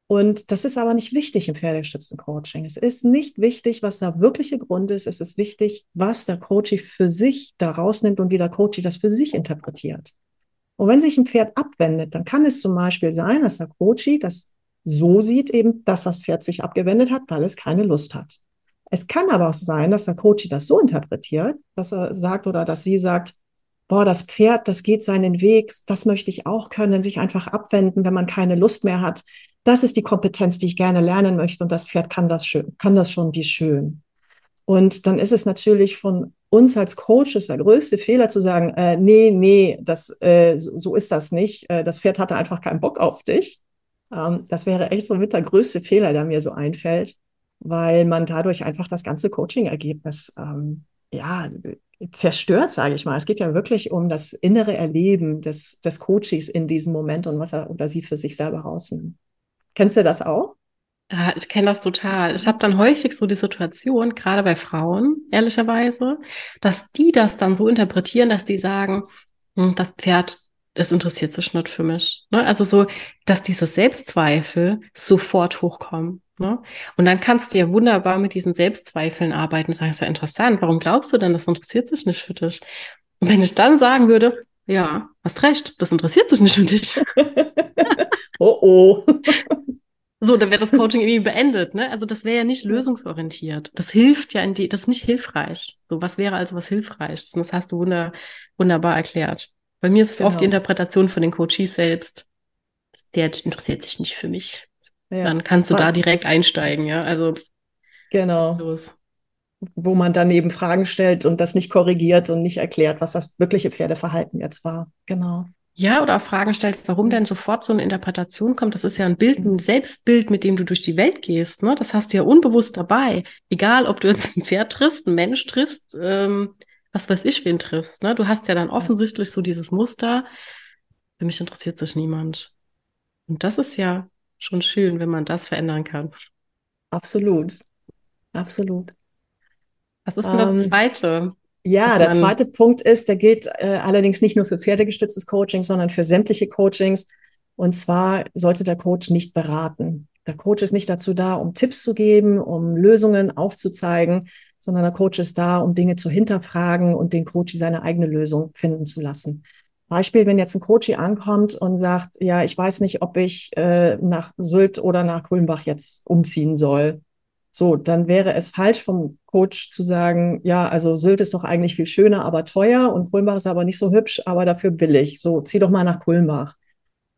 [SPEAKER 2] Und das ist aber nicht wichtig im Pferdestützen-Coaching. Es ist nicht wichtig, was der wirkliche Grund ist. Es ist wichtig, was der Coach für sich da rausnimmt und wie der Coach das für sich interpretiert. Und wenn sich ein Pferd abwendet, dann kann es zum Beispiel sein, dass der Coach das so sieht, eben, dass das Pferd sich abgewendet hat, weil es keine Lust hat. Es kann aber auch sein, dass der Coach das so interpretiert, dass er sagt oder dass sie sagt, boah, das Pferd, das geht seinen Weg, das möchte ich auch können, sich einfach abwenden, wenn man keine Lust mehr hat. Das ist die Kompetenz, die ich gerne lernen möchte und das Pferd kann das schön, kann das schon wie schön. Und dann ist es natürlich von uns als Coaches der größte Fehler zu sagen, äh, nee, nee, das, äh, so, ist das nicht. Äh, das Pferd hatte einfach keinen Bock auf dich. Ähm, das wäre echt so mit der größte Fehler, der mir so einfällt weil man dadurch einfach das ganze Coaching-Ergebnis ähm, ja, zerstört, sage ich mal. Es geht ja wirklich um das innere Erleben des, des Coaches in diesem Moment und was er oder sie für sich selber rausnimmt. Kennst du das auch?
[SPEAKER 1] Ja, ich kenne das total. Ich habe dann häufig so die Situation, gerade bei Frauen, ehrlicherweise, dass die das dann so interpretieren, dass die sagen, hm, das Pferd es interessiert sich nicht für mich. Ne? Also so, dass diese Selbstzweifel sofort hochkommen. Ne? Und dann kannst du ja wunderbar mit diesen Selbstzweifeln arbeiten. Das ist ja interessant. Warum glaubst du denn, das interessiert sich nicht für dich? Und wenn ich dann sagen würde, ja, hast recht, das interessiert sich nicht für dich. (laughs) (laughs)
[SPEAKER 2] oh oh.
[SPEAKER 1] So, dann wäre das Coaching irgendwie beendet, ne? Also das wäre ja nicht lösungsorientiert. Das hilft ja in die, das ist nicht hilfreich. So, was wäre also was hilfreich? Und das hast du wunder, wunderbar erklärt. Bei mir ist es genau. oft die Interpretation von den Coaches selbst. Der interessiert sich nicht für mich. Ja. Dann kannst du da direkt einsteigen, ja. Also
[SPEAKER 2] genau. Los. Wo man dann eben Fragen stellt und das nicht korrigiert und nicht erklärt, was das wirkliche Pferdeverhalten jetzt war. Genau.
[SPEAKER 1] Ja, oder auch Fragen stellt, warum denn sofort so eine Interpretation kommt. Das ist ja ein Bild, ein mhm. Selbstbild, mit dem du durch die Welt gehst. Ne? Das hast du ja unbewusst dabei. Egal, ob du jetzt ein Pferd triffst, ein Mensch triffst, ähm, was weiß ich, wen triffst. Ne? Du hast ja dann offensichtlich so dieses Muster, für mich interessiert sich niemand. Und das ist ja schon schön, wenn man das verändern kann.
[SPEAKER 2] Absolut. Absolut.
[SPEAKER 1] Was ist denn ähm, das Zweite?
[SPEAKER 2] Ja, der zweite Punkt ist, der gilt äh, allerdings nicht nur für pferdegestütztes Coaching, sondern für sämtliche Coachings. Und zwar sollte der Coach nicht beraten. Der Coach ist nicht dazu da, um Tipps zu geben, um Lösungen aufzuzeigen, sondern der Coach ist da, um Dinge zu hinterfragen und den Coach seine eigene Lösung finden zu lassen. Beispiel, wenn jetzt ein Coach ankommt und sagt, ja, ich weiß nicht, ob ich äh, nach Sylt oder nach Kulmbach jetzt umziehen soll. So, dann wäre es falsch vom Coach zu sagen, ja, also Sylt ist doch eigentlich viel schöner, aber teuer und Kulmbach ist aber nicht so hübsch, aber dafür billig. So, zieh doch mal nach Kulmbach.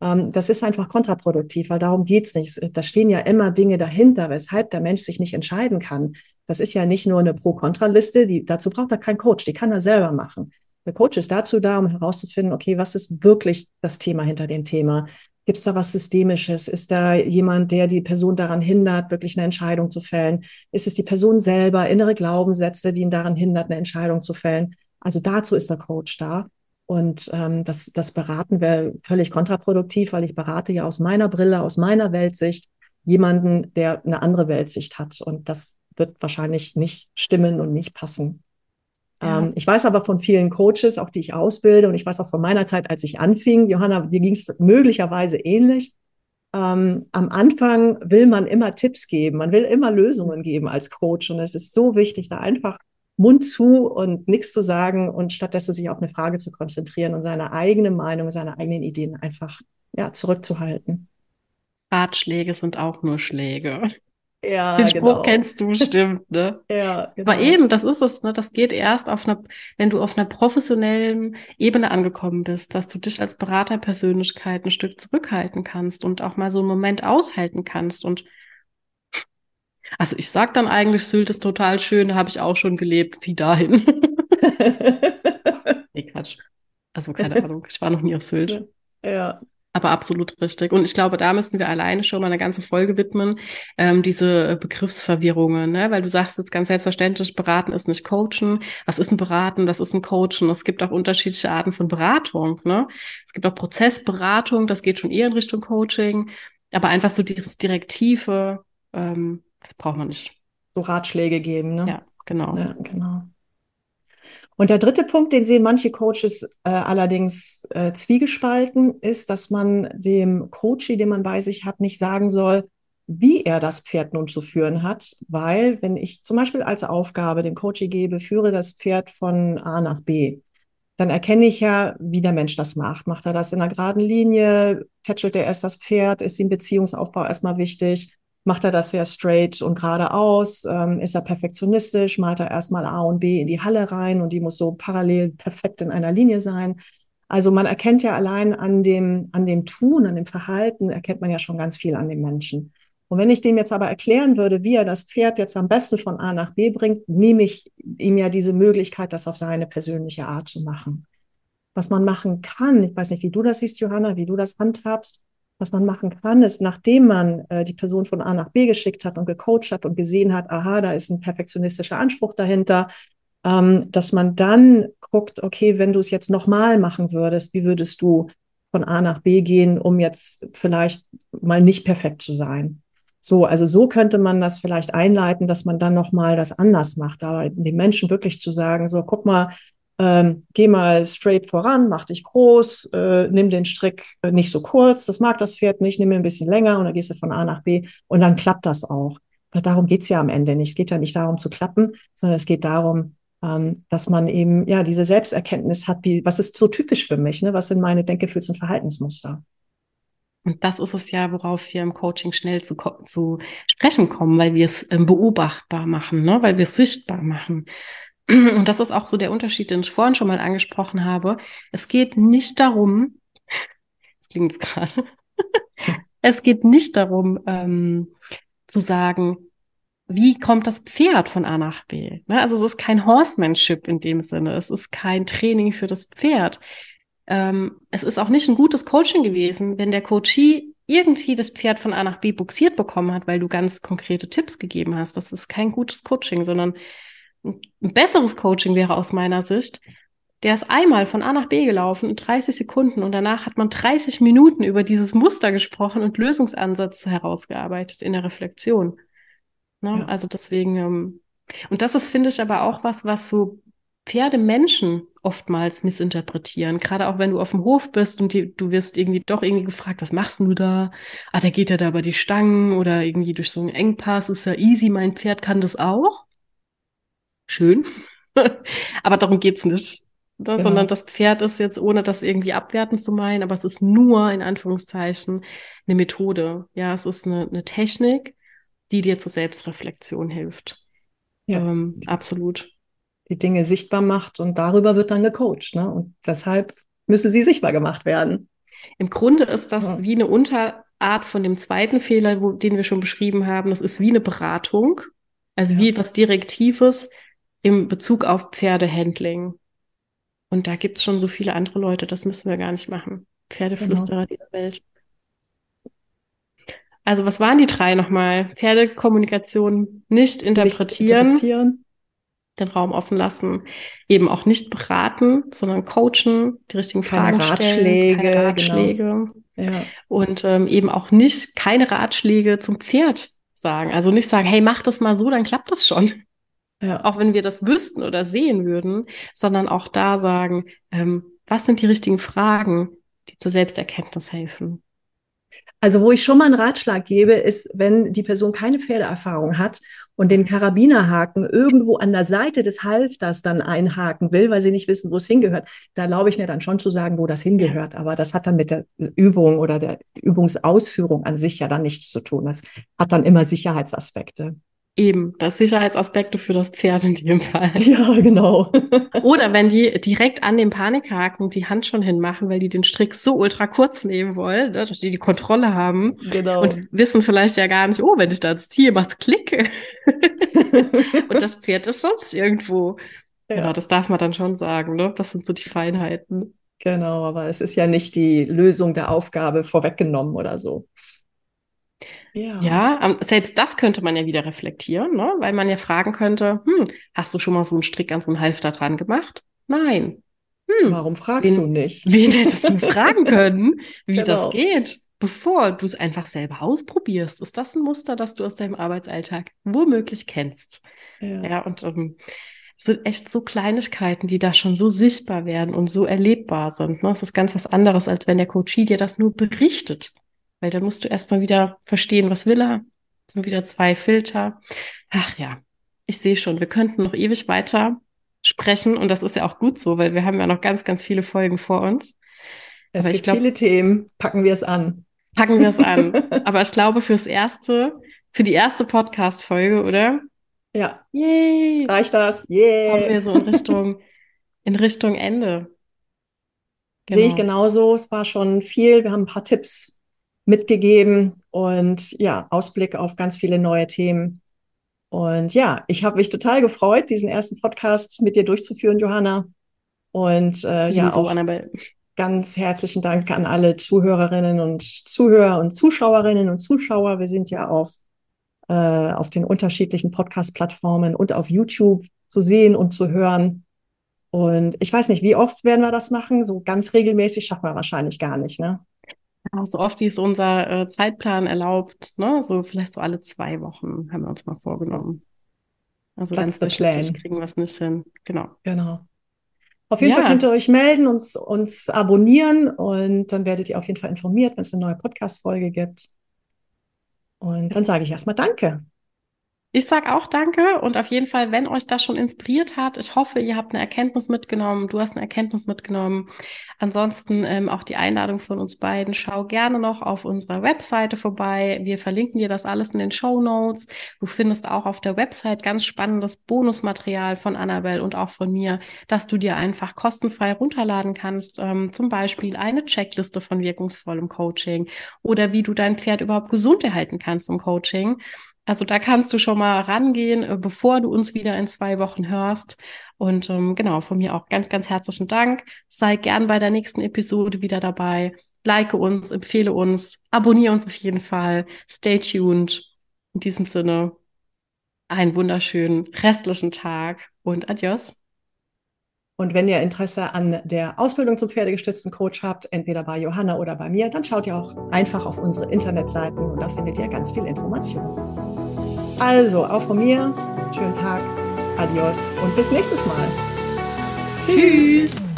[SPEAKER 2] Ähm, das ist einfach kontraproduktiv, weil darum geht's nicht. Da stehen ja immer Dinge dahinter, weshalb der Mensch sich nicht entscheiden kann. Das ist ja nicht nur eine Pro-Kontra-Liste, dazu braucht er keinen Coach, die kann er selber machen. Der Coach ist dazu da, um herauszufinden, okay, was ist wirklich das Thema hinter dem Thema? Gibt es da was Systemisches? Ist da jemand, der die Person daran hindert, wirklich eine Entscheidung zu fällen? Ist es die Person selber, innere Glaubenssätze, die ihn daran hindert, eine Entscheidung zu fällen? Also dazu ist der Coach da. Und ähm, das, das Beraten wäre völlig kontraproduktiv, weil ich berate ja aus meiner Brille, aus meiner Weltsicht jemanden, der eine andere Weltsicht hat. Und das wird wahrscheinlich nicht stimmen und nicht passen. Ja. Ähm, ich weiß aber von vielen Coaches, auch die ich ausbilde, und ich weiß auch von meiner Zeit, als ich anfing, Johanna, dir ging es möglicherweise ähnlich. Ähm, am Anfang will man immer Tipps geben, man will immer Lösungen geben als Coach. Und es ist so wichtig, da einfach Mund zu und nichts zu sagen und stattdessen sich auf eine Frage zu konzentrieren und seine eigene Meinung, seine eigenen Ideen einfach ja, zurückzuhalten.
[SPEAKER 1] Ratschläge sind auch nur Schläge.
[SPEAKER 2] Ja,
[SPEAKER 1] Den Spruch genau. kennst du bestimmt, ne? (laughs)
[SPEAKER 2] ja, genau.
[SPEAKER 1] Aber eben, das ist es, ne? Das geht erst auf einer, wenn du auf einer professionellen Ebene angekommen bist, dass du dich als Beraterpersönlichkeit ein Stück zurückhalten kannst und auch mal so einen Moment aushalten kannst. Und also ich sag dann eigentlich, Sylt ist total schön, da habe ich auch schon gelebt, zieh dahin. (laughs) nee, Quatsch. Also keine Ahnung, ich war noch nie auf Sylt.
[SPEAKER 2] Ja,
[SPEAKER 1] aber absolut richtig. Und ich glaube, da müssen wir alleine schon mal eine ganze Folge widmen, ähm, diese Begriffsverwirrungen, ne? weil du sagst jetzt ganz selbstverständlich, beraten ist nicht coachen. Was ist ein Beraten? Was ist ein Coachen? Es gibt auch unterschiedliche Arten von Beratung. Ne? Es gibt auch Prozessberatung, das geht schon eher in Richtung Coaching. Aber einfach so dieses Direktive, ähm, das braucht man nicht.
[SPEAKER 2] So Ratschläge geben, ne?
[SPEAKER 1] Ja, genau.
[SPEAKER 2] Ja, genau. Und der dritte Punkt, den sehen manche Coaches äh, allerdings äh, zwiegespalten, ist, dass man dem Coachie, den man bei sich hat, nicht sagen soll, wie er das Pferd nun zu führen hat, weil wenn ich zum Beispiel als Aufgabe dem Coachie gebe, führe das Pferd von A nach B, dann erkenne ich ja, wie der Mensch das macht. Macht er das in einer geraden Linie? Tätschelt er erst das Pferd? Ist ihm Beziehungsaufbau erstmal wichtig? Macht er das sehr straight und geradeaus? Ähm, ist er perfektionistisch? Malt er erstmal A und B in die Halle rein und die muss so parallel perfekt in einer Linie sein? Also man erkennt ja allein an dem, an dem Tun, an dem Verhalten, erkennt man ja schon ganz viel an dem Menschen. Und wenn ich dem jetzt aber erklären würde, wie er das Pferd jetzt am besten von A nach B bringt, nehme ich ihm ja diese Möglichkeit, das auf seine persönliche Art zu machen. Was man machen kann, ich weiß nicht, wie du das siehst, Johanna, wie du das handhabst, was man machen kann, ist, nachdem man äh, die Person von A nach B geschickt hat und gecoacht hat und gesehen hat, aha, da ist ein perfektionistischer Anspruch dahinter, ähm, dass man dann guckt, okay, wenn du es jetzt nochmal machen würdest, wie würdest du von A nach B gehen, um jetzt vielleicht mal nicht perfekt zu sein? So, also so könnte man das vielleicht einleiten, dass man dann nochmal das anders macht, aber den Menschen wirklich zu sagen, so, guck mal, ähm, geh mal straight voran, mach dich groß, äh, nimm den Strick nicht so kurz, das mag das Pferd nicht, nimm ihn ein bisschen länger und dann gehst du von A nach B und dann klappt das auch. Weil darum geht's ja am Ende nicht. Es geht ja nicht darum zu klappen, sondern es geht darum, ähm, dass man eben ja diese Selbsterkenntnis hat, wie, was ist so typisch für mich, ne? was sind meine Denkgefühls- und Verhaltensmuster.
[SPEAKER 1] Und das ist es ja, worauf wir im Coaching schnell zu, zu sprechen kommen, weil wir es ähm, beobachtbar machen, ne? weil wir es sichtbar machen. (clears throat) Und das ist auch so der Unterschied, den ich vorhin schon mal angesprochen habe. Es geht nicht darum, (laughs) das klingt gerade, (laughs) es geht nicht darum, ähm, zu sagen, wie kommt das Pferd von A nach B? Ne? Also es ist kein Horsemanship in dem Sinne, es ist kein Training für das Pferd. Ähm, es ist auch nicht ein gutes Coaching gewesen, wenn der Coachie irgendwie das Pferd von A nach B buxiert bekommen hat, weil du ganz konkrete Tipps gegeben hast. Das ist kein gutes Coaching, sondern ein besseres Coaching wäre aus meiner Sicht, der ist einmal von A nach B gelaufen in 30 Sekunden und danach hat man 30 Minuten über dieses Muster gesprochen und Lösungsansätze herausgearbeitet in der Reflexion. Ne? Ja. Also deswegen, ähm, und das ist, finde ich, aber auch was, was so Pferde Menschen oftmals missinterpretieren. Gerade auch wenn du auf dem Hof bist und die, du wirst irgendwie doch irgendwie gefragt, was machst du da? Ah, der geht ja da über die Stangen oder irgendwie durch so einen Engpass, ist ja easy, mein Pferd kann das auch schön. (laughs) Aber darum geht's nicht. ne? genau. sondern das Pferd ist jetzt, ohne das irgendwie abwertend zu meinen, aber es ist nur in Anführungszeichen eine Methode. Ja, es ist eine, eine Technik, die dir zur Selbstreflexion hilft. Ja. Ähm, absolut.
[SPEAKER 2] Die Dinge sichtbar macht und darüber wird dann gecoacht. Ne? Und deshalb müssen sie sichtbar gemacht werden.
[SPEAKER 1] Im Grunde ist das ja. wie eine Unterart von dem zweiten Fehler, wo, den wir schon beschrieben haben. Das ist wie eine Beratung, also ja. wie etwas Direktives im Bezug auf Pferdehandling. Und da gibt es schon so viele andere Leute, das müssen wir gar nicht machen. Pferdeflüsterer genau. dieser Welt. Also was waren die drei nochmal? Pferdekommunikation nicht interpretieren, nicht interpretieren, den Raum offen lassen, eben auch nicht beraten, sondern coachen, die richtigen keine Fragen Ratschläge, stellen, keine genau. Ratschläge. Genau. Ja. Und ähm, eben auch nicht keine Ratschläge zum Pferd sagen. Also nicht sagen, hey, mach das mal so, dann klappt das schon. Auch wenn wir das wüssten oder sehen würden, sondern auch da sagen, ähm, was sind die richtigen Fragen, die zur Selbsterkenntnis helfen.
[SPEAKER 2] Also wo ich schon mal einen Ratschlag gebe, ist, wenn die Person keine Pferdeerfahrung hat und den Karabinerhaken irgendwo an der Seite des Halfters dann einhaken will, weil sie nicht wissen, wo es hingehört, da glaube ich mir dann schon zu sagen, wo das hingehört. Aber das hat dann mit der Übung oder der Übungsausführung an sich ja dann nichts zu tun. Das hat dann immer Sicherheitsaspekte.
[SPEAKER 1] Eben, das Sicherheitsaspekte für das Pferd in dem Fall. (laughs)
[SPEAKER 2] Ja, genau. (laughs)
[SPEAKER 1] Oder wenn die direkt an dem Panikhaken die Hand schon hinmachen, weil die den Strick so ultra kurz nehmen wollen, ne, dass die die Kontrolle haben genau. und wissen vielleicht ja gar nicht, oh, wenn ich da jetzt ziehe, macht's Klick. (laughs) und das Pferd ist sonst irgendwo. Ja. Genau, das darf man dann schon sagen, ne? Das sind so die Feinheiten.
[SPEAKER 2] Genau, aber es ist ja nicht die Lösung der Aufgabe vorweggenommen oder so.
[SPEAKER 1] Ja. ja, selbst das könnte man ja wieder reflektieren, ne? weil man ja fragen könnte, hm, hast du schon mal so einen Strick an so einen Halfter dran gemacht? Nein.
[SPEAKER 2] Hm, Warum fragst wen, du nicht?
[SPEAKER 1] Wen hättest du fragen können, wie genau. das geht, bevor du es einfach selber ausprobierst? Ist das ein Muster, das du aus deinem Arbeitsalltag womöglich kennst? Ja, ja und ähm, es sind echt so Kleinigkeiten, die da schon so sichtbar werden und so erlebbar sind. Ne? Es ist ganz was anderes, als wenn der Coachie dir das nur berichtet. Weil dann musst du erstmal wieder verstehen, was will er. Das sind wieder zwei Filter. Ach ja, ich sehe schon, wir könnten noch ewig weiter sprechen und das ist ja auch gut so, weil wir haben ja noch ganz, ganz viele Folgen vor uns.
[SPEAKER 2] Es Aber gibt glaub, viele Themen, packen wir es an.
[SPEAKER 1] Packen wir es an. (laughs) Aber ich glaube, fürs erste, für die erste Podcast-Folge, oder?
[SPEAKER 2] Ja. Yay. Reicht das? Yay.
[SPEAKER 1] Kommen wir so in Richtung, in Richtung Ende.
[SPEAKER 2] Genau. Sehe ich genau. genauso. Es war schon viel. Wir haben ein paar Tipps mitgegeben und ja, Ausblick auf ganz viele neue Themen. Und ja, ich habe mich total gefreut, diesen ersten Podcast mit dir durchzuführen, Johanna. Und äh, ja, auch Annabelle. ganz herzlichen Dank an alle Zuhörerinnen und Zuhörer und Zuschauerinnen und Zuschauer. Wir sind ja auf, äh, auf den unterschiedlichen Podcast-Plattformen und auf YouTube zu sehen und zu hören. Und ich weiß nicht, wie oft werden wir das machen? So ganz regelmäßig schaffen wir wahrscheinlich gar nicht, ne?
[SPEAKER 1] Ja, so oft wie es unser äh, Zeitplan erlaubt, ne? So vielleicht so alle zwei Wochen haben wir uns mal vorgenommen. Also That's ganz durchschnittlich kriegen wir es nicht hin. Genau.
[SPEAKER 2] Genau. Auf jeden ja. Fall könnt ihr euch melden, uns, uns abonnieren und dann werdet ihr auf jeden Fall informiert, wenn es eine neue Podcast-Folge gibt. Und dann sage ich erstmal Danke.
[SPEAKER 1] Ich sage auch danke und auf jeden Fall, wenn euch das schon inspiriert hat, ich hoffe, ihr habt eine Erkenntnis mitgenommen, du hast eine Erkenntnis mitgenommen. Ansonsten ähm, auch die Einladung von uns beiden, schau gerne noch auf unserer Webseite vorbei. Wir verlinken dir das alles in den Show Notes. Du findest auch auf der Website ganz spannendes Bonusmaterial von Annabelle und auch von mir, dass du dir einfach kostenfrei runterladen kannst. Ähm, zum Beispiel eine Checkliste von wirkungsvollem Coaching oder wie du dein Pferd überhaupt gesund erhalten kannst im Coaching. Also da kannst du schon mal rangehen, äh, bevor du uns wieder in zwei Wochen hörst. Und ähm, genau, von mir auch ganz, ganz herzlichen Dank. Sei gern bei der nächsten Episode wieder dabei. Like uns, empfehle uns, abonniere uns auf jeden Fall. Stay tuned. In diesem Sinne, einen wunderschönen restlichen Tag und adios.
[SPEAKER 2] Und wenn ihr Interesse an der Ausbildung zum pferdegestützten Coach habt, entweder bei Johanna oder bei mir, dann schaut ihr auch einfach auf unsere Internetseiten und da findet ihr ganz viel Information. Also, auch von mir, schönen Tag, adios und bis nächstes Mal.
[SPEAKER 1] Tschüss. Tschüss.